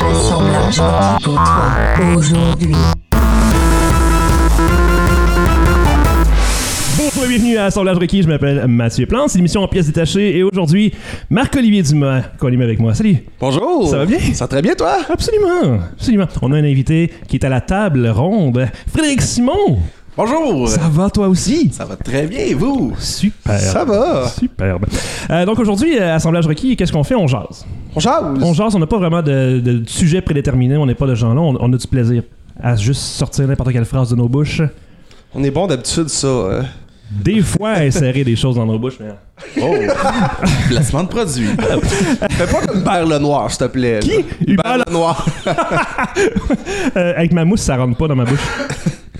Assemblage requis pour toi aujourd'hui. Bonjour et bienvenue à Assemblage requis, je m'appelle Mathieu Plante, c'est l'émission en pièces détachées et aujourd'hui, Marc-Olivier Dumas, anime avec moi. Salut! Bonjour. Ça va bien? Ça va très bien, toi? Absolument, absolument. On a un invité qui est à la table ronde, Frédéric Simon. Bonjour! Ça va toi aussi? Ça va très bien, et vous? Super. Ça va? Superbe. Euh, donc aujourd'hui, euh, Assemblage requis, qu'est-ce qu'on fait? On jase. On jase. On jase, on n'a pas vraiment de, de sujet prédéterminé, on n'est pas de gens-là, on, on a du plaisir à juste sortir n'importe quelle phrase de nos bouches. On est bon d'habitude, ça. hein. Des fois, insérer des choses dans nos bouches, mais... Oh! Placement de produit. Fais pas comme Hubert Lenoir, s'il te plaît. là. Qui? Hubert Lenoir. Euh, avec ma mousse, ça rentre pas dans ma bouche.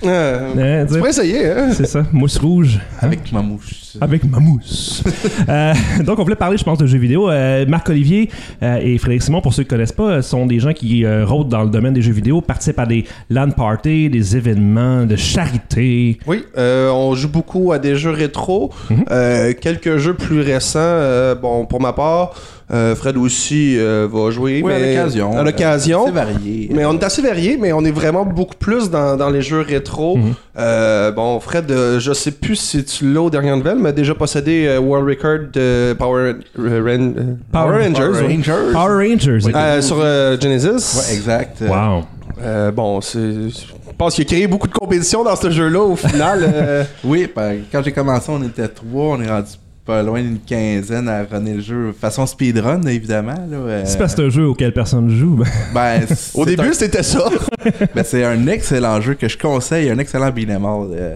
Euh, Hein, tu pourrais essayer, hein? C'est ça, mousse rouge. hein? Avec ma mouche. Avec ma mousse. Euh, donc, on voulait parler, je pense, de jeux vidéo. Euh, Marc-Olivier euh, et Frédéric Simon, pour ceux qui ne connaissent pas, euh, sont des gens qui euh, rôdent dans le domaine des jeux vidéo, participent à des LAN parties, des événements de charité. Oui, euh, on joue beaucoup à des jeux rétro. Mhm. Euh, quelques jeux plus récents. euh, bon, pour ma part, euh, Fred aussi euh, va jouer. Oui, à mais- l'occasion. À l'occasion. C'est varié. Mais on est assez varié, mais on est vraiment beaucoup plus dans, dans les jeux rétro. Mhm. Euh, bon, Fred, euh, je sais plus si tu l'as aux dernières nouvelles, mais a déjà possédé euh, World Record de Power, euh, Ren- euh, Power Rangers. Power oui. Rangers. Power Rangers. Oui. Euh, sur euh, Genesis. Ouais, exact. Wow. Euh, bon, c'est. Je pense qu'il a créé beaucoup de compétitions dans ce jeu-là au final. euh, Oui, ben, quand j'ai commencé, on était trois. On est rendu pas loin d'une quinzaine à runner le jeu. Façon speedrun, évidemment. Là, euh, C'est parce que c'est un jeu auquel personne joue. ben, ben, au début, un- c'était ça. ben, c'est un excellent jeu que je conseille. Un excellent euh,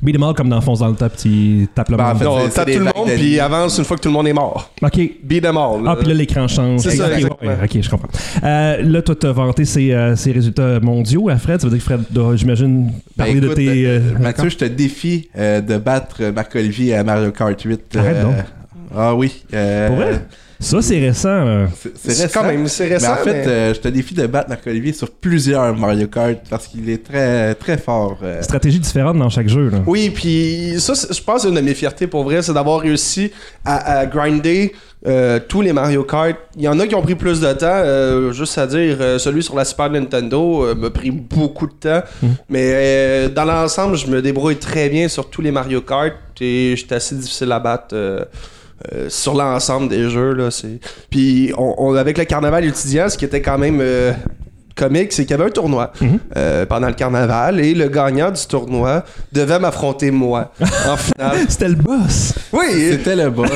Beat 'em all comme dans Fonce dans le top, tu tapes le Ben, en monde. fait, On c'est- tape tout le monde, puis avance une fois que tout le monde est mort. OK. Beat them all. Ah, puis là, l'écran change. C'est ça, Ok, exactement. ouais, ok, je comprends. Euh, là, toi, t'as vanté ces, euh, ces résultats mondiaux à Fred? Ça veut dire que Fred doit, j'imagine, Ben, parler de tes. euh, Mathieu, je te défie euh, de battre Marc-Olivier à Mario Kart 8. Arrête donc. Ah oui. euh, Pour vrai? Ça, c'est récent. C'est c'est C'est récent. quand même, c'est Mais récent. en fait, mais- euh, je te défie de battre Marc-Olivier sur plusieurs Mario Kart parce qu'il est très très fort. euh. Stratégie différente dans chaque jeu. Là. Oui, puis ça, je pense une de mes fiertés pour vrai, c'est d'avoir réussi à, à grinder euh, tous les Mario Kart. Il y en a qui ont pris plus de temps, euh, juste à dire, euh, celui sur la Super Nintendo euh, m'a pris beaucoup de temps. Mhm. Mais euh, dans l'ensemble, je me débrouille très bien sur tous les Mario Kart et j'étais assez difficile à battre. Euh, sur l'ensemble des jeux là c'est puis on, on- avec le carnaval étudiant ce qui était quand même euh, comique c'est qu'il y avait un tournoi Mhm. euh, pendant le carnaval et le gagnant du tournoi devait m'affronter moi en finale C'était le boss. oui C'était le boss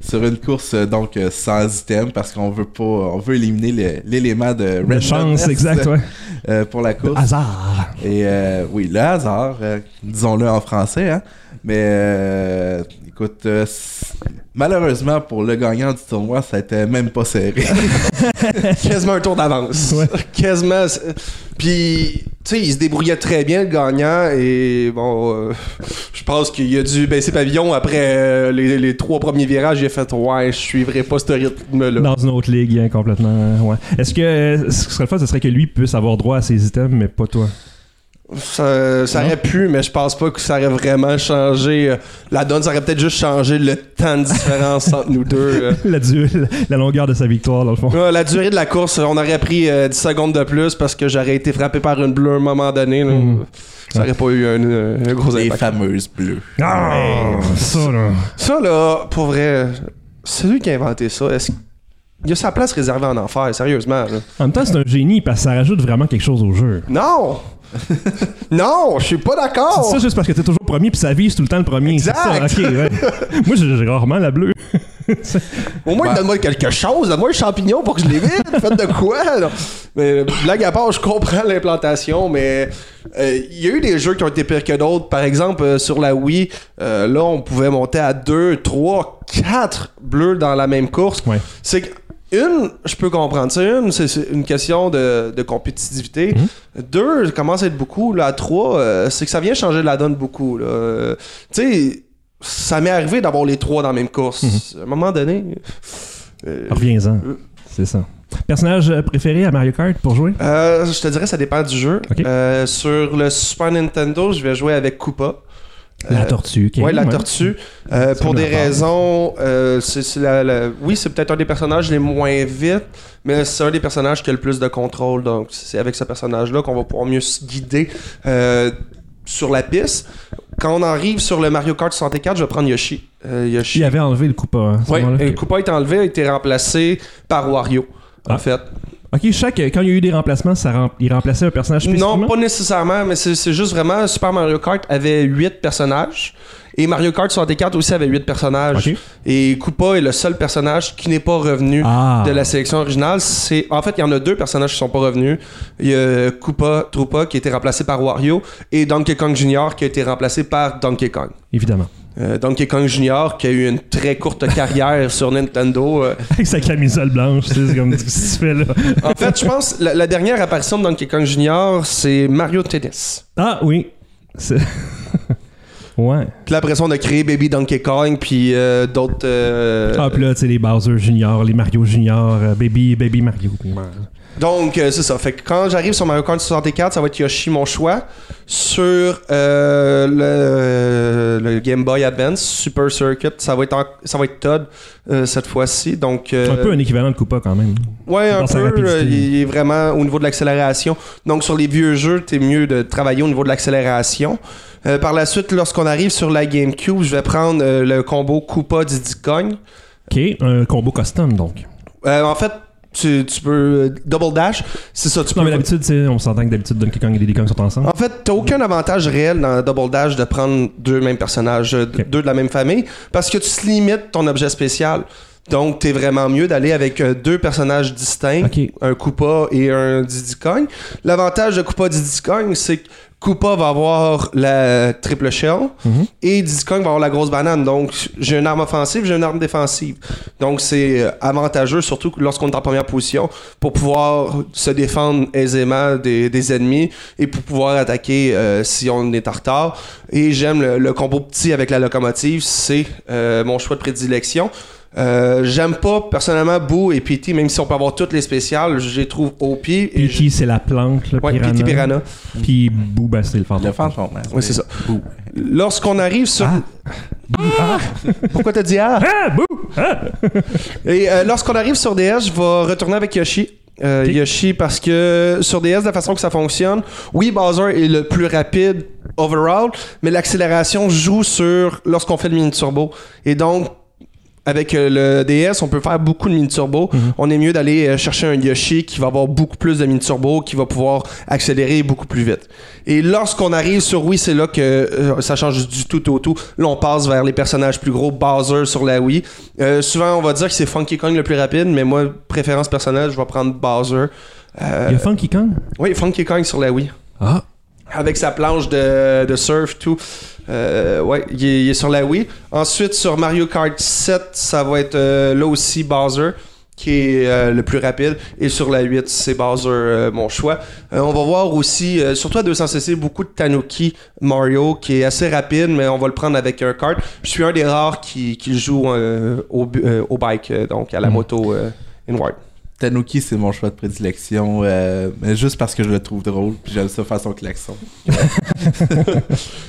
sur une course donc sans item parce qu'on veut pas on veut éliminer le- l'élément de De chance, exact, ouais. euh, pour la course. Hasard. Et euh, oui, le hasard, euh, disons-le en français, hein. Mais euh, écoute, euh, malheureusement pour le gagnant du tournoi, ça été même pas serré. quasiment un tour d'avance Ouais. quasiment puis tu sais il se débrouillait très bien le gagnant et bon euh, je pense qu'il a dû baisser pavillon après euh, les, les trois premiers virages il a fait ouais je suivrai pas ce rythme là Dans une autre ligue, hein, complètement. Ouais. Est-ce que ce serait le fun, ce serait que lui puisse avoir droit à ses items, mais pas toi? Ça, aurait pu, mais je pense pas que ça aurait vraiment changé. euh, La donne, ça aurait peut-être juste changé le temps de différence entre nous deux. euh. la, du- la longueur de sa victoire, dans le fond. Ouais, la durée de la course, on aurait pris euh, 10 secondes de plus parce que j'aurais été frappé par une bleue à un moment donné. là. Mhm. Ça aurait pas eu un, un gros Les impact. fameuses bleues. Ah, ça, là. Ça, là, pour vrai, c'est lui qui a inventé ça. Est-ce il a sa place réservée en enfer, sérieusement. là. En même temps, c'est un génie parce que ça rajoute vraiment quelque chose au jeu. Non! non, je suis pas C'est d'accord! ça juste parce que t'es toujours premier puis ça vise tout le temps le premier. C'est Exact. ça, ok, ouais. Moi, j'ai rarement la bleue. Au moins, Bah. donne-moi quelque chose, donne-moi un champignon pour que je l'évite. Faites de quoi? là? Mais blague à part, je comprends l'implantation, mais euh, il y a eu des jeux qui ont été pires que d'autres. Par exemple, euh, sur la Wii, euh, là, on pouvait monter à 2, 3, 4 bleus dans la même course. Ouais. C'est que une, je peux comprendre. C'est une, c'est- une question de, de compétitivité. Mhm. Deux, ça commence à être beaucoup. Là, trois, euh, c'est que ça vient changer la donne beaucoup. Euh, tu sais, ça m'est arrivé d'avoir les trois dans la même course. À un moment donné. euh, Reviens-en. Euh. C'est ça. Personnage préféré à Mario Kart pour jouer? euh, je te dirais, ça dépend du jeu. Sur le Super Nintendo, je vais jouer avec Koopa. La Euh, tortue. ok, ouais, la ouais. tortue. Euh, pour des raisons, euh, la- la- oui, c'est peut-être un des personnages les moins vite, mais c'est un des personnages qui a le plus de contrôle. Donc, c'est avec ce personnage-là qu'on va pouvoir mieux se guider euh, sur la piste. Quand on arrive sur le Mario Kart 64, je vais prendre Yoshi. Yoshi. Il avait enlevé le Koopa. hein, Oui, le Koopa est enlevé, a été remplacé par Wario. En Ah. fait. Ok, je sais que quand il y a eu des remplacements, ça rem- il remplaçait un personnage spécifiquement? Non, pas nécessairement, mais c'est juste vraiment Super Mario Kart avait 8 personnages. Et Mario Kart 64 aussi avait 8 personnages. Ok. Et Koopa est le seul personnage qui n'est pas revenu Ah. de la sélection originale. C'est En fait, il y en a deux personnages qui sont pas revenus. Il y a Koopa Troopa qui a été remplacé par Wario et Donkey Kong Jr. qui a été remplacé par Donkey Kong. Évidemment. Euh, Donkey Kong Jr. qui a eu une très courte carrière sur Nintendo. euh, Avec sa camisole blanche, tu sais, c'est comme que tu fais là? En fait, je pense la, la dernière apparition de Donkey Kong Jr., c'est Mario Tennis. Ah oui. C'est- ouais. Puis après ça, on a créé Baby Donkey Kong, puis euh, d'autres. Ah, puis là, tu sais, les Bowser Junior, les Mario Junior, Baby, Baby Mario. puis- Donc, euh, c'est ça. Fait que quand j'arrive sur Mario Kart 64, ça va être Yoshi mon choix. Sur euh, le, le Game Boy Advance, Super Circuit, ça va être, en- ça va être Todd euh, cette fois-ci. Donc, euh, Un peu un équivalent de Koopa quand même. Ouais, un dans sa peu. euh, il est vraiment au niveau de l'accélération. Donc, sur les vieux jeux, t'es mieux de travailler au niveau de l'accélération. Euh, par la suite, lorsqu'on arrive sur la GameCube, je vais prendre euh, le combo Koopa Diddy Kong. Ok, un combo custom donc. Euh, en fait, tu, tu peux euh, double dash, c'est ça. Tu Non, peux mais d'habitude, on s'entend que d'habitude Donkey Kong et Diddy Kong sont ensemble. En fait, t'as aucun avantage réel dans Double Dash de prendre deux mêmes personnages, euh, deux de la même famille, parce que tu te limites ton objet spécial. Donc, t'es vraiment mieux d'aller avec euh, deux personnages distincts, un Koopa et un Diddy Kong. L'avantage de Koopa Diddy Kong, c'est que Koopa va avoir la triple shell Mhm. et Diddy Kong va avoir la grosse banane. Donc, j'ai une arme offensive, j'ai une arme défensive. Donc, c'est euh, avantageux, surtout lorsqu'on est en première position, pour pouvoir se défendre aisément des, des ennemis et pour pouvoir attaquer euh, si on est en retard. Et j'aime le, le combo petit avec la locomotive, c'est euh, mon choix de prédilection. Euh, j'aime pas personnellement Boo et PT, même si on peut avoir toutes les spéciales, je les trouve OP. Et je- P.T. c'est la plante, le Ouais, piranha. PT Piranha. Puis Boo, ben, c'est le fantôme. Le fantôme. hein. Oui, c'est ça. Lorsqu'on arrive sur. Ah. Pourquoi t'as dit ah? Ah, Boo! Ah! Et euh, lorsqu'on arrive sur DS, je vais retourner avec Yoshi. Euh. Yoshi, parce que sur DS, de la façon que ça fonctionne, oui, Bowser est le plus rapide overall, mais l'accélération joue sur lorsqu'on fait le mini turbo. Et donc, avec euh, le DS, on peut faire beaucoup de mini turbo. On est mieux d'aller euh, chercher un Yoshi qui va avoir beaucoup plus de mini turbo, qui va pouvoir accélérer beaucoup plus vite. Et lorsqu'on arrive sur Wii, c'est là que euh, ça change du tout au tout. Là, on passe vers les personnages plus gros, Bowser sur la Wii. Euh, souvent, on va dire que c'est Funky Kong le plus rapide, mais moi, préférence personnelle, je vais prendre Bowser. Euh, Il y a Funky Kong? oui, Funky Kong sur la Wii. Ah. Avec sa planche de, de surf, tout. Euh, ouais, il est, il est sur la Wii. Ensuite, sur Mario Kart 7, ça va être euh, là aussi Bowser, qui est euh, le plus rapide. Et sur la 8, c'est Bowser, euh, mon choix. On va voir aussi, surtout à 200cc, beaucoup de Tanuki Mario, qui est assez rapide, mais on va le prendre avec un kart. Je suis un des rares qui, qui joue au, au bike, donc à la Mhm. moto inward. Tanuki, c'est mon choix de prédilection, euh, juste parce que je le trouve drôle, puis j'aime ça faire son klaxon.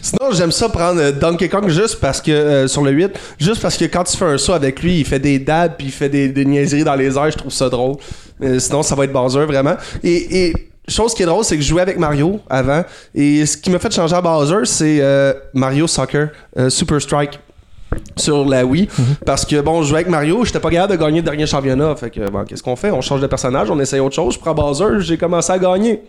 Sinon, j'aime ça prendre euh, Donkey Kong juste parce que, euh, sur le 8, juste parce que quand tu fais un saut avec lui, il fait des dabs puis il fait des, niaiseries dans les airs, je trouve ça drôle. Sinon, ça va être Bowser, vraiment. Et, et chose qui est drôle, c'est que je jouais avec Mario avant. Et ce qui m'a fait changer à Bowser, c'est Mario Soccer, Super Strike sur la Wii. Parce que bon je jouais avec Mario j'étais pas capable de gagner le dernier championnat. Fait que bon qu'est-ce qu'on fait? On change de personnage on essaye autre chose je prends Bowser j'ai commencé à gagner.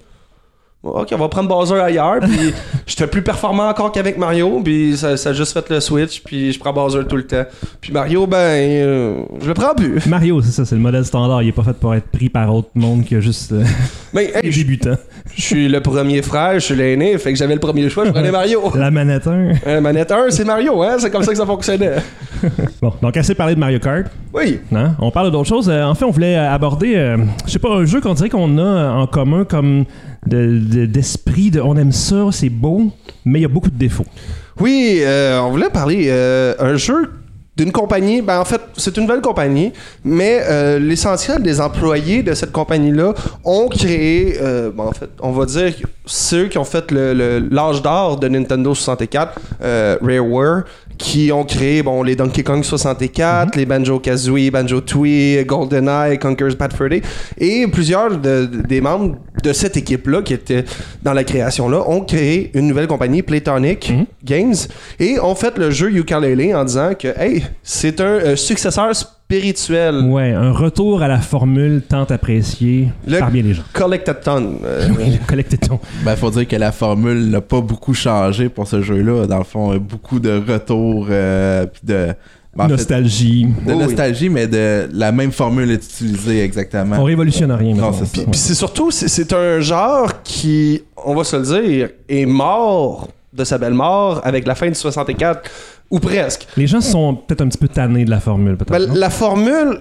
Bon, ok on va prendre Bowser ailleurs puis j'étais plus performant encore qu'avec Mario puis ça, ça a juste fait le switch puis je prends Bowser tout le temps. Puis Mario ben euh, je le prends plus. Mario, c'est ça, c'est le modèle standard. Il est pas fait pour être pris par autre monde que juste euh, mais hey, les je suis le premier frère je suis l'aîné fait que j'avais le premier choix je prenais Mario La manette 1. Euh, manette 1 c'est Mario hein c'est comme ça que ça fonctionnait Bon, donc assez parlé de Mario Kart. oui Hein? On parle d'autres choses. Euh, en fait, on voulait euh, aborder, euh, je sais pas, un jeu qu'on dirait qu'on a en commun comme de- de- d'esprit de, on aime ça, c'est beau, mais il y a beaucoup de défauts. Oui, euh, on voulait parler euh, un jeu d'une compagnie. Ben, en fait, c'est une nouvelle compagnie, mais euh, l'essentiel des employés de cette compagnie-là ont créé, euh, ben, en fait, on va dire, ceux qui ont fait le- le- l'âge d'or de Nintendo 64, euh, Rareware, qui ont créé bon, les Donkey Kong 64, les Banjo-Kazooie, Banjo-Tooie, GoldenEye, Conker's Bad Fur Day, et plusieurs de- de- des membres de cette équipe-là qui étaient dans la création-là ont créé une nouvelle compagnie, Playtonic Games, et ont fait le jeu Yooka-Laylee en disant que, hey, c'est un euh, successeur spirituel. Ouais, un retour à la formule tant appréciée Le- par bien des gens. Collected Ton. euh, Collecter ton. Ben, faut dire que la formule n'a pas beaucoup changé pour ce jeu-là. Dans le fond, il y a beaucoup de retours, euh, puis de, ben, fait, Nostalgie. de Oui, oui. nostalgie, mais de la même formule est utilisée exactement. On révolutionne rien. Non, c'est. Puis c'est surtout, c'est- c'est un genre qui, on va se le dire, est mort de sa belle mort avec la fin du 64, ou presque. Les gens sont peut-être un petit peu tannés de la formule, peut-être. Ben, la formule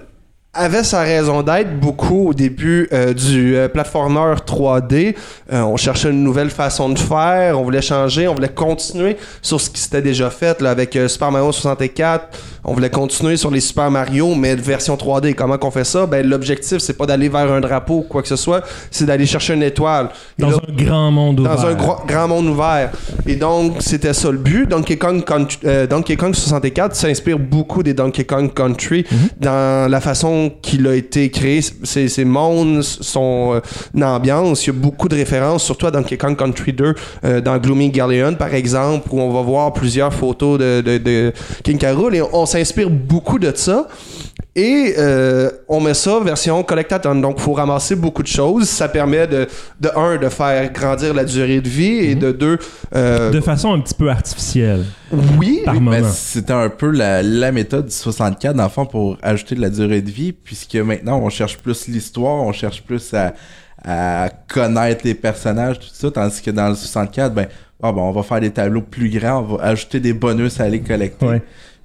avait sa raison d'être beaucoup au début euh, du euh, platformer 3D. Euh, on cherchait une nouvelle façon de faire, on voulait changer, on voulait continuer sur ce qui s'était déjà fait là, avec euh, Super Mario 64. On voulait continuer sur les Super Mario, mais version 3D. Comment qu'on fait ça? Ben, l'objectif, c'est pas d'aller vers un drapeau ou quoi que ce soit, c'est d'aller chercher une étoile. Et Dans là, un grand monde ouvert. dans un gro- grand monde ouvert. Et donc, c'était ça le but. Donkey Kong, euh, Donkey Kong 64 s'inspire beaucoup des Donkey Kong Country dans la façon qu'il a été créé. Ses, mondes, son euh, ambiance. Il y a beaucoup de références, surtout à Donkey Kong Country 2, euh, dans Gloomy Galleon, par exemple, où on va voir plusieurs photos de, de, King. Rool. Et on s'inspire beaucoup de ça. Et euh, on met ça version collectathon. Donc, il faut ramasser beaucoup de choses. Ça permet de, de un, de faire grandir la durée de vie et de deux, euh, De façon un petit peu artificielle, oui, par Ben, moment. c'était un peu la, la méthode du 64 dans le fond pour ajouter de la durée de vie puisque maintenant on cherche plus l'histoire, on cherche plus à, à connaître les personnages, tout ça, tandis que dans le 64, ben, ah, ben, on va faire des tableaux plus grands, on va ajouter des bonus à aller collecter. Ouais.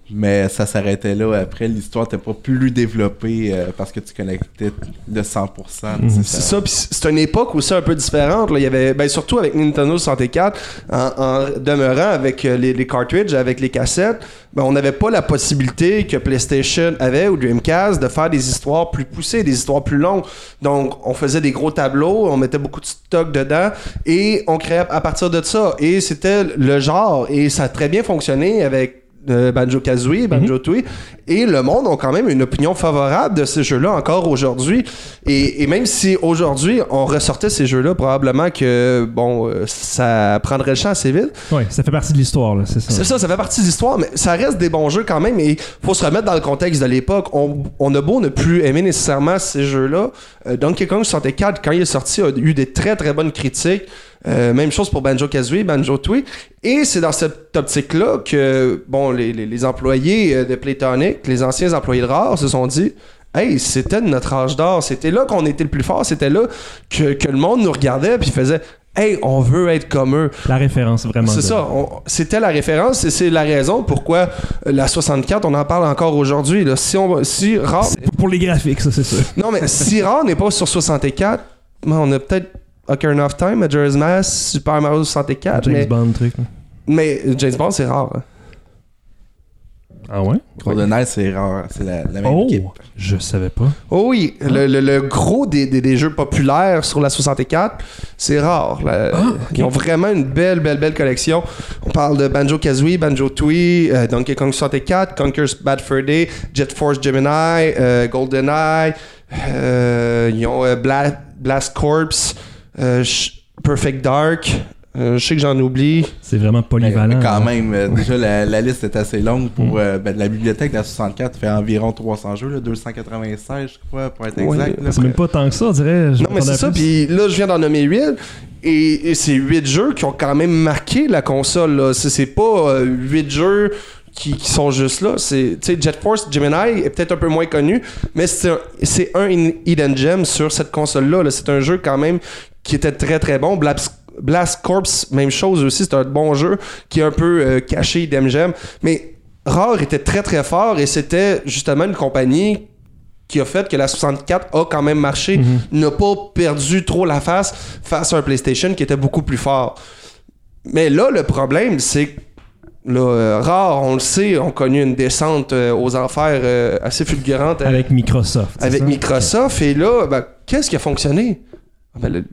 Mais ça s'arrêtait là. Après, l'histoire n'était pas plus développée euh, parce que tu connectais de 100%. Mhm. c'est C'est ça, puis c'est une époque aussi un peu différente. Là. Il y avait, ben, surtout avec Nintendo 64, en, en demeurant avec euh, les, les cartridges, avec les cassettes, ben, on n'avait pas la possibilité que PlayStation avait ou Dreamcast de faire des histoires plus poussées, des histoires plus longues. Donc, on faisait des gros tableaux, on mettait beaucoup de stock dedans et on créait à partir de ça. Et c'était le genre, et ça a très bien fonctionné avec euh, Banjo-Kazooie, Banjo-Tooie, et le monde a quand même une opinion favorable de ces jeux-là encore aujourd'hui. Et, et même si aujourd'hui on ressortait ces jeux-là, probablement que bon, euh, ça prendrait le champ assez vite. Ouais, ça fait partie de l'histoire, là, c'est ça. C'est ça, ça fait partie de l'histoire, mais ça reste des bons jeux quand même. Et faut se remettre dans le contexte de l'époque. On, on a beau ne plus aimer nécessairement ces jeux-là. euh, Donkey Kong 64, quand il est sorti, a eu des très très bonnes critiques. Euh, même chose pour Banjo Kazooie, Banjo Tooie. Et c'est dans cette optique-là que bon, les, les- les employés euh, de Playtonic, les anciens employés de Rare, se sont dit Hey, c'était notre âge d'or. C'était là qu'on était le plus fort. C'était là que, que le monde nous regardait puis faisait Hey, on veut être comme eux. La référence, vraiment. C'est ça, c'était la référence et c'est la raison pourquoi euh, la 64, on en parle encore aujourd'hui. là. Si, on, si Rare, C'est pour les graphiques, ça, c'est sûr. non mais si Rare n'est pas sur 64, ben, on a peut-être Ocarina of Time, Majora's Mask, Super Mario 64, James mais, Bond, truc. mais James Bond c'est rare. hein. Ah ouais? GoldenEye, c'est rare. C'est la, la même Oh, équipe. je savais pas. Oh oui, le, le- le gros des, des- des jeux populaires sur la 64, c'est rare. là. Ils ont vraiment une belle, belle, belle collection. On parle de Banjo-Kazooie, Banjo-Tooie, euh, Donkey Kong 64, Conker's Bad Fur Day, Jet Force Gemini, euh, GoldenEye, euh, ils ont euh, Bla- Blast Corps, euh, Sh- Perfect Dark, euh, je sais que j'en oublie. C'est vraiment polyvalent. mais quand là. même, euh, déjà la, la liste est assez longue pour Mm. euh, ben, la bibliothèque de la 64 fait environ 300 jeux, là, 296 je crois pour être Ouais. exact. C'est même pas tant que ça, on dirait. Je Non, mais c'est ça. Puis là, je viens d'en nommer 8. Et, et c'est 8 jeux qui ont quand même marqué la console. C'est, pas 8 jeux qui, qui sont juste là. C'est, tu sais, Jet Force Gemini est peut-être un peu moins connu, mais c'est un, c'est un hidden gem sur cette console-là. là. C'est un jeu quand même qui était très très bon. Blast, Blast Corps, même chose aussi. C'est un bon jeu qui est un peu euh, caché, gem. Mais Rare était très très fort et c'était justement une compagnie qui a fait que la 64 a quand même marché, Mhm. n'a pas perdu trop la face face à un PlayStation qui était beaucoup plus fort. Mais là, le problème, c'est que Là, euh, Rare, on le sait, ont connu une descente euh, aux enfers euh, assez fulgurante Avec Microsoft. avec ça? Microsoft. Et là, ben, qu'est-ce qui a fonctionné? Ben,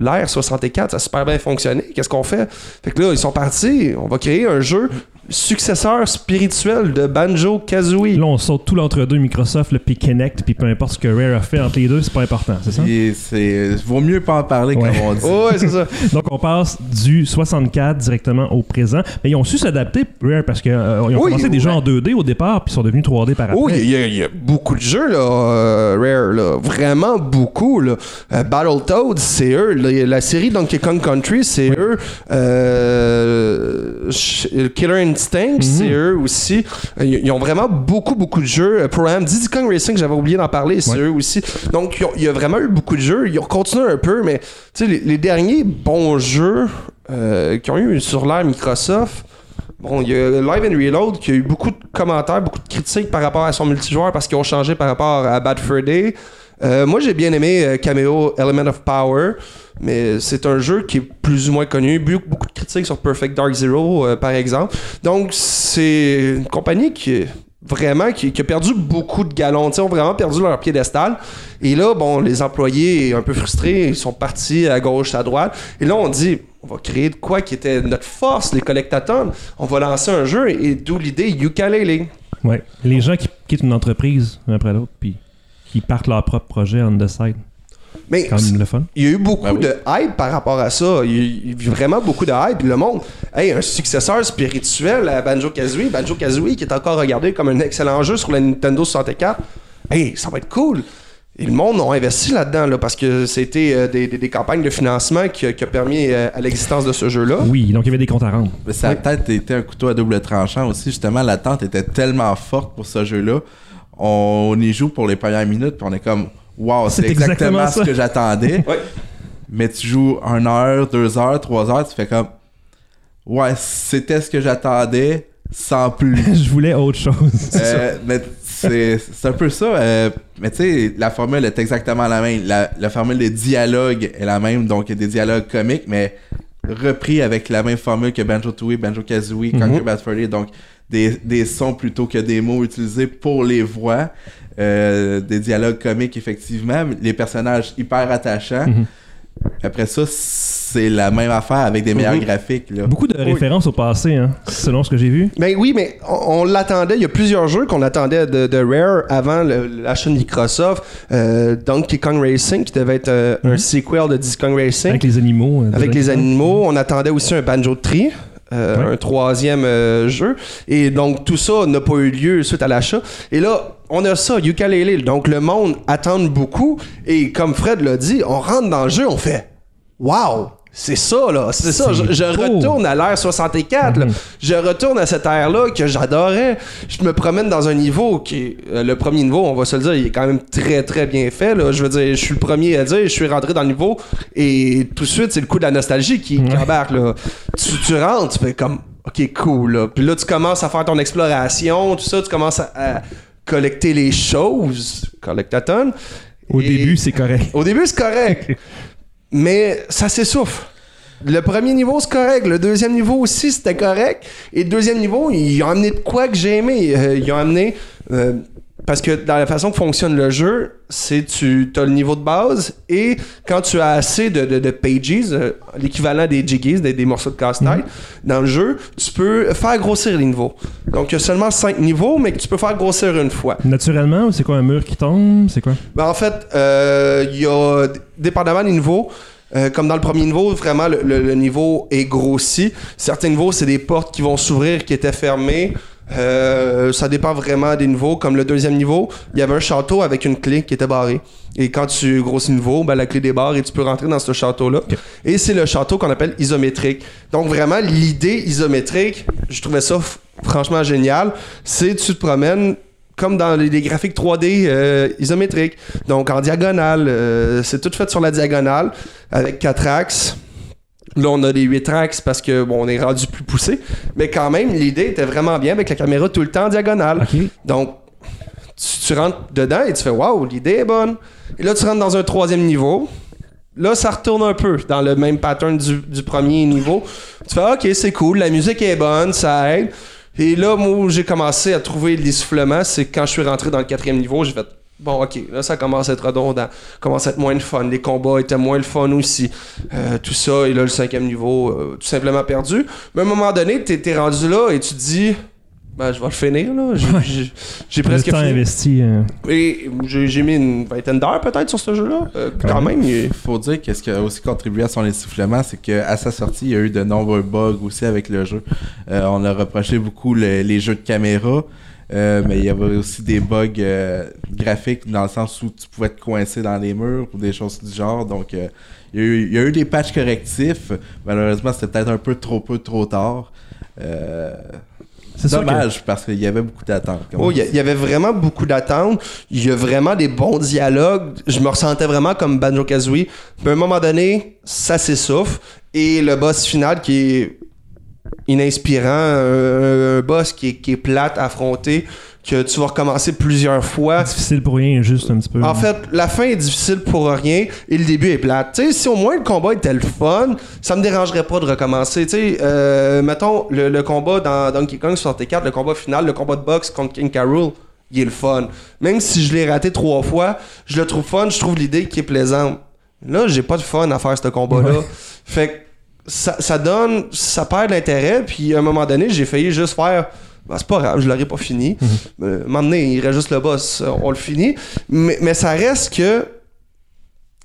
L'Air 64, ça a super bien fonctionné. Qu'est-ce qu'on fait? Fait que là, ils sont partis. On va créer un jeu successeur spirituel de Banjo Kazooie. Là, on saute tout l'entre-deux Microsoft, le puis Kinect, puis peu importe ce que Rare a fait entre les deux, c'est pas important, c'est ça? Et c'est vaut mieux pas en parler Ouais. comme on dit. Oh, ouais, c'est ça. Donc, on passe du 64 directement au présent. Mais ils ont su s'adapter, Rare, parce qu'ils ont Oui, commencé déjà ouais. en 2D au départ, puis ils sont devenus 3D par après. Oh, il y, a- il y a beaucoup de jeux, là, euh, Rare, là. Vraiment beaucoup, là. Euh, Battletoads, c'est eux. La, la série Donkey Kong Country, c'est eux. Euh, Instinct, c'est eux aussi. Euh, Ils ils ont vraiment beaucoup, beaucoup de jeux. Euh, Pro-Am, Diddy Kong Racing, j'avais oublié d'en parler, c'est Ouais. eux aussi. Donc, il y a vraiment eu beaucoup de jeux. Ils ont continué un peu, mais, tu sais, les, les derniers bons jeux euh, qui ont eu sur l'ère Microsoft, Bon, il y a Live and Reload qui a eu beaucoup de commentaires, beaucoup de critiques par rapport à son multijoueur parce qu'ils ont changé par rapport à Bad Fur Day. Euh, moi, j'ai bien aimé euh, Cameo Element of Power, mais c'est un jeu qui est plus ou moins connu. Beaucoup de sur Perfect Dark Zero, euh, par exemple. Donc, c'est une compagnie qui vraiment qui, a perdu beaucoup de galons, sais, ont vraiment perdu leur piédestal. Et là, bon, les employés un peu frustrés, ils sont partis à gauche, à droite. Et là, on dit, on va créer de quoi qui était notre force, les collectatons. On va lancer un jeu et d'où l'idée Ukulele. Ouais. Les gens qui quittent une entreprise un après l'autre, puis qui partent leur propre projet on the side. Mais Quand même le fun. il y a eu beaucoup Ben oui. de hype par rapport à ça. Il y a eu vraiment beaucoup de hype. Le monde, hey, un successeur spirituel à Banjo Kazooie, Banjo Kazooie qui est encore regardé comme un excellent jeu sur la Nintendo 64. Hey, ça va être cool. Et le monde a investi là-dedans là, parce que c'était euh, des, des- des campagnes de financement qui, a- qui a permis euh, à l'existence de ce jeu-là. Oui, donc il y avait des comptes à rendre. Mais ça a peut-être été un couteau à double tranchant aussi. Justement, l'attente était tellement forte pour ce jeu-là. On y joue pour les premières minutes, puis on est comme, wow, c'est exactement ce que j'attendais. Ouais. Mais tu joues une heure, deux heures, trois heures, tu fais comme, ouais, c'était ce que j'attendais, sans plus. Je voulais autre chose. Euh, mais c'est c'est un peu ça. euh, mais tu sais, la formule est exactement la même. La, la formule des dialogues est la même, donc il y a des dialogues comiques, mais repris avec la même formule que Banjo Tooie, Banjo Kazooie, Conquer Bad Fur Day, donc des, des sons plutôt que des mots utilisés pour les voix, euh, des dialogues comiques effectivement, les personnages hyper attachants. Mhm. Après ça, c'est la même affaire avec des meilleurs Mhm. graphiques. Là. Beaucoup de références au passé, hein, selon ce que j'ai vu. Ben oui, mais on, on l'attendait. Il y a plusieurs jeux qu'on attendait de, de Rare avant le- l'achat de Microsoft. Euh, Donkey Kong Racing, qui devait être euh, un sequel de Diddy Kong Racing. Avec les animaux. euh, Avec les animaux. On attendait aussi un Banjo Tree. Euh, Ouais. un troisième euh, jeu. Et donc, tout ça n'a pas eu lieu suite à l'achat. Et là, on a ça, Ukulele. Donc, le monde attend beaucoup. Et comme Fred l'a dit, on rentre dans le jeu, on fait Wow! C'est ça, là. C'est ça. Je, retourne à l'ère 64. là. Je retourne à cette ère-là que j'adorais. Je me promène dans un niveau qui est. euh, le premier niveau, on va se le dire, il est quand même très, très bien fait. Là. Je veux dire, je suis le premier à dire, je suis rentré dans le niveau. Et tout de suite, c'est le coup de la nostalgie qui, qui embarque. Là. Tu, tu rentres, tu fais comme. Ok, cool. Là. Puis là, tu commences à faire ton exploration, tout ça. Tu commences à, à collecter les choses. Collectaton. Au Et- début, c'est correct. au début, c'est correct. mais ça s'essouffle. Le premier niveau, c'est correct. Le deuxième niveau aussi, c'était correct. Et le deuxième niveau, ils ont amené de quoi que j'ai aimé. Euh, ils ont amené. euh, parce que dans la façon que fonctionne le jeu, c'est tu as le niveau de base et quand tu as assez de, de- de pages, euh, l'équivalent des jiggies, des, des morceaux de casse-tête, dans le jeu, tu peux faire grossir les niveaux. Donc il y a seulement 5 niveaux, mais que tu peux faire grossir une fois. Naturellement, ou c'est quoi un mur qui tombe? C'est quoi? Ben, en fait, euh, il y a, dépendamment des niveaux, euh, comme dans le premier niveau, vraiment, le, le- le niveau est grossi. Certains niveaux, c'est des portes qui vont s'ouvrir qui étaient fermées. Euh, ça dépend vraiment des niveaux. Comme le deuxième niveau, il y avait un château avec une clé qui était barrée. Et quand tu grossis le niveau, ben, la clé débarre et tu peux rentrer dans ce château-là. Et c'est le château qu'on appelle isométrique. Donc vraiment, l'idée isométrique, je trouvais ça franchement génial. C'est tu te promènes comme dans les, les graphiques 3D euh, isométriques. Donc en diagonale, euh, c'est tout fait sur la diagonale avec 4 axes. Là, on a les 8 axes parce que bon, on est rendu plus poussé. Mais quand même, l'idée était vraiment bien avec la caméra tout le temps en diagonale. Donc, tu, tu rentres dedans et tu fais Waouh, l'idée est bonne. Et là, tu rentres dans un troisième niveau. Là, ça retourne un peu dans le même pattern du, du premier niveau. Tu fais, ok, c'est cool, la musique est bonne, ça aide. Et là, moi, où j'ai commencé à trouver l'essoufflement, c'est quand je suis rentré dans le quatrième niveau, j'ai fait, bon, ok, là, ça commence à être redondant, commence à être moins le fun, les combats étaient moins le fun aussi, Euh, tout ça, et là, le cinquième niveau, euh, tout simplement perdu. Mais à un moment donné, t'es t'es rendu là et tu te dis, ben, je vais le finir, là. J'ai- presque temps fini. investi. euh, Et j'ai mis une vingtaine d'heures peut-être sur ce jeu-là. Euh, quand même, il faut dire que ce qui a aussi contribué à son essoufflement, c'est qu'à sa sortie, il y a eu de nombreux bugs aussi avec le jeu. Euh, on a reproché beaucoup le- les jeux de caméra, euh, mais il y avait aussi des bugs euh, graphiques dans le sens où tu pouvais te coincer dans les murs ou des choses du genre. Donc, euh, il, y a eu, il y a eu des patchs correctifs. Malheureusement, c'était peut-être un peu trop peu, trop tard. Euh, C'est que- dommage parce qu'il y avait beaucoup d'attentes. Oh, il y, y avait vraiment beaucoup d'attentes. Il y a vraiment des bons dialogues. Je me ressentais vraiment comme Banjo Kazooie. Puis à un moment donné, ça s'essouffle. Et le boss final qui est ininspirant, un, un boss qui est, qui est plate à affronter, que tu vas recommencer plusieurs fois. Difficile pour rien, juste un petit peu. En fait, la fin est difficile pour rien et le début est plate. Si au moins le combat était le fun, ça me dérangerait pas de recommencer. Euh, mettons le, le combat dans Donkey Kong 64, le combat final, le combat de boxe contre King. Rool, il est le fun. Même si je l'ai raté trois fois, je le trouve fun, je trouve l'idée qui est plaisante. Là, j'ai pas de fun à faire ce combat-là. Ouais. Fait que ça, ça donne, ça perd l'intérêt, puis à un moment donné, j'ai failli juste faire. Ben, c'est pas grave, je l'aurais pas fini. Euh, un moment donné, il reste juste le boss, euh, on le finit. Mais, mais ça reste que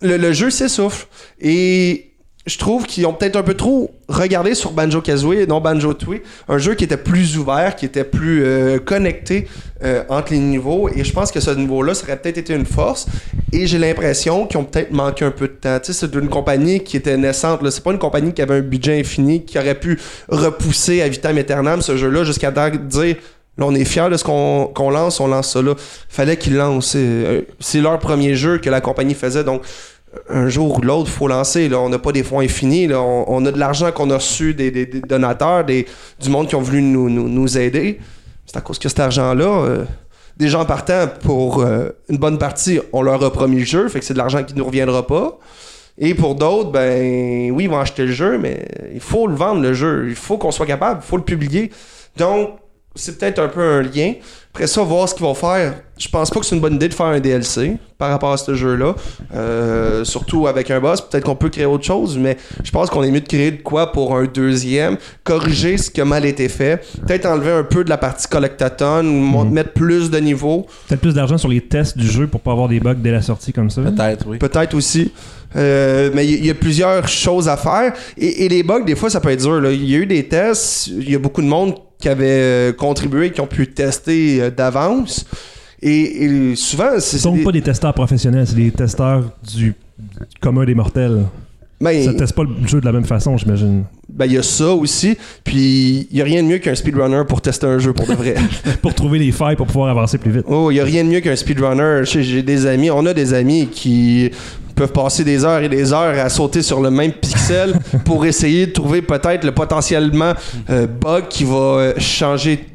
le, le jeu s'essouffle. Et je trouve qu'ils ont peut-être un peu trop regardé sur Banjo Kazooie non Banjo Tooie, un jeu qui était plus ouvert, qui était plus euh, connecté euh, entre les niveaux. Et je pense que ce niveau-là, ça aurait peut-être été une force. Et j'ai l'impression qu'ils ont peut-être manqué un peu de temps. Tu sais, c'est une compagnie qui était naissante. C'est pas une compagnie qui avait un budget infini, qui aurait pu repousser à vitam aeternam ce jeu-là jusqu'à dire Là, on est fiers de ce qu'on qu'on lance, on lance ça là. Fallait qu'ils lancent. C'est euh, c'est leur premier jeu que la compagnie faisait, donc un jour ou l'autre, faut lancer. Là. On n'a pas des fonds infinis. Là. On, on a de l'argent qu'on a reçu des, des- des donateurs, des, du monde qui ont voulu nous, nous, nous aider. C'est à cause que cet argent-là, euh, des gens partant pour euh, une bonne partie, on leur a promis le jeu, fait que c'est de l'argent qui ne nous reviendra pas. Et pour d'autres, ben oui, ils vont acheter le jeu, mais il faut le vendre, le jeu. Il faut qu'on soit capable, il faut le publier. Donc, c'est peut-être un peu un lien. Après ça, voir ce qu'ils vont faire. Je pense pas que c'est une bonne idée de faire un DLC par rapport à ce jeu-là. Euh, surtout avec un boss. Peut-être qu'on peut créer autre chose, mais je pense qu'on est mieux de créer de quoi pour un deuxième. Corriger ce qui a mal été fait. Peut-être enlever un peu de la partie collectathon, mon- mettre plus de niveaux. Peut-être plus d'argent sur les tests du jeu pour pas avoir des bugs dès la sortie comme ça. Peut-être, oui. Peut-être aussi. Euh, mais il y, a plusieurs choses à faire. Et, et les bugs, des fois, ça peut être dur. là. Il y a eu des tests. Il y a beaucoup de monde qui avait euh, contribué, qui ont pu tester euh, d'avance. Et, et souvent, c'est. Ce sont pas des- testeurs professionnels, c'est des testeurs du commun des mortels. ben, Ça teste pas le jeu de la même façon, j'imagine. ben, il y a ça aussi. Puis, il y a rien de mieux qu'un speedrunner pour tester un jeu pour de vrai. pour trouver les failles pour pouvoir avancer plus vite. Oh, il y a rien de mieux qu'un speedrunner. J'ai des amis, on a des amis qui peuvent passer des heures et des heures à sauter sur le même pixel pour essayer de trouver peut-être le potentiellement euh, bug qui va euh, changer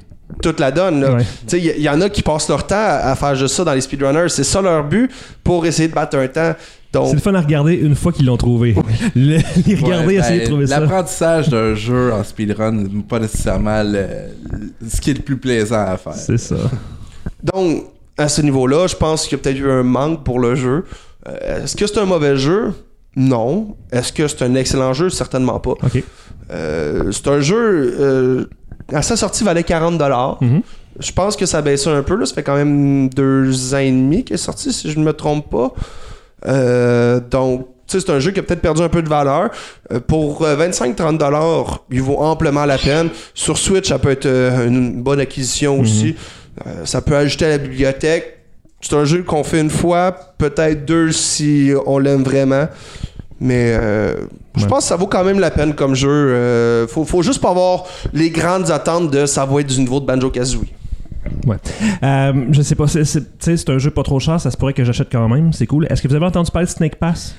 toute la donne. Ouais. Il y, y en a qui passent leur temps à, à faire juste ça dans les speedrunners. C'est ça leur but pour essayer de battre un temps. C'est le fun à regarder une fois qu'ils l'ont trouvé. Le- les regarder, Ouais, essayer ben, de trouver ça. L'apprentissage d'un jeu en speedrun n'est pas nécessairement le- le- ce qui est le plus plaisant à faire. C'est ça. donc, à ce niveau-là, je pense qu'il y a peut-être eu un manque pour le jeu. Euh, Est-ce que c'est un mauvais jeu? Non. Est-ce que c'est un excellent jeu? Certainement pas. Euh, c'est un jeu. euh, à sa sortie, valait 40$. Mhm. Je pense que ça a baissé un peu. Là. Ça fait quand même deux ans et demi qu'il est sorti, si je ne me trompe pas. Euh, donc, tu sais, c'est un jeu qui a peut-être perdu un peu de valeur. Euh, pour euh, 25-30$, il vaut amplement la peine. Sur Switch, ça peut être une bonne acquisition aussi. Euh, ça peut ajouter à la bibliothèque. C'est un jeu qu'on fait une fois, peut-être deux si on l'aime vraiment. Mais euh, je Ouais. pense que ça vaut quand même la peine comme jeu. Euh, faut, faut juste pas avoir les grandes attentes de ça va être du niveau de Banjo Kazooie. Euh, je sais pas, c'est, c'est, c'est un jeu pas trop cher, ça se pourrait que j'achète quand même, c'est cool. Est-ce que vous avez entendu parler de Snake Pass?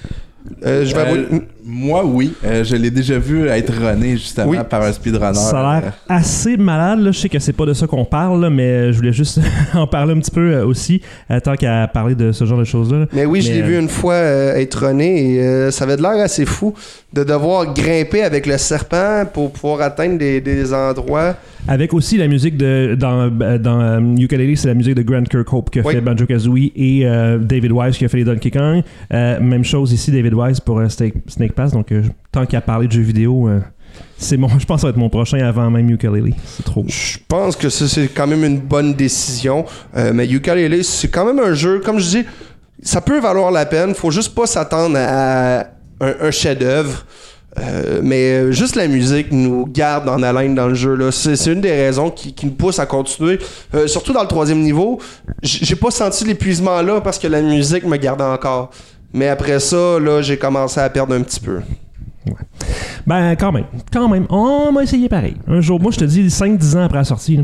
Euh, je vais Euh, Moi, oui. Euh, je l'ai déjà vu être runné justement Oui. par un speedrunner. Ça a l'air assez malade. Là. Je sais que c'est pas de ça qu'on parle, là, mais je voulais juste en parler un petit peu euh, aussi, euh, tant qu'à parler de ce genre de choses-là. Mais oui, je l'ai vu une fois euh, être runné et euh, ça avait de l'air assez fou de devoir grimper avec le serpent pour pouvoir atteindre des, des endroits. Avec aussi la musique de. Dans, dans euh, Ukulele, c'est la musique de Grant Kirkhope qui a Oui. fait Banjo Kazooie et euh, David Wise qui a fait les Donkey Kong. Euh, même chose ici, David Wise pour euh, Snake, Snake Pass. Donc, tant qu'à parler de jeux vidéo, c'est mon, je pense que ça va être mon prochain avant même Ukulele. C'est trop. Je pense que ça, c'est quand même une bonne décision. Mais Ukulele, c'est quand même un jeu, comme je dis, ça peut valoir la peine. Faut juste pas s'attendre à un, un chef-d'œuvre. Euh, mais euh, juste la musique nous garde en haleine dans le jeu. C'est une des raisons qui, nous pousse à continuer. Euh, surtout dans le troisième niveau, j'ai pas senti l'épuisement là parce que la musique me gardait encore. Mais après ça, là, j'ai commencé à perdre un petit peu. Ben, quand même. Quand même. On m'a essayé pareil. Un jour, moi, je te dis 5-10 ans après la sortie.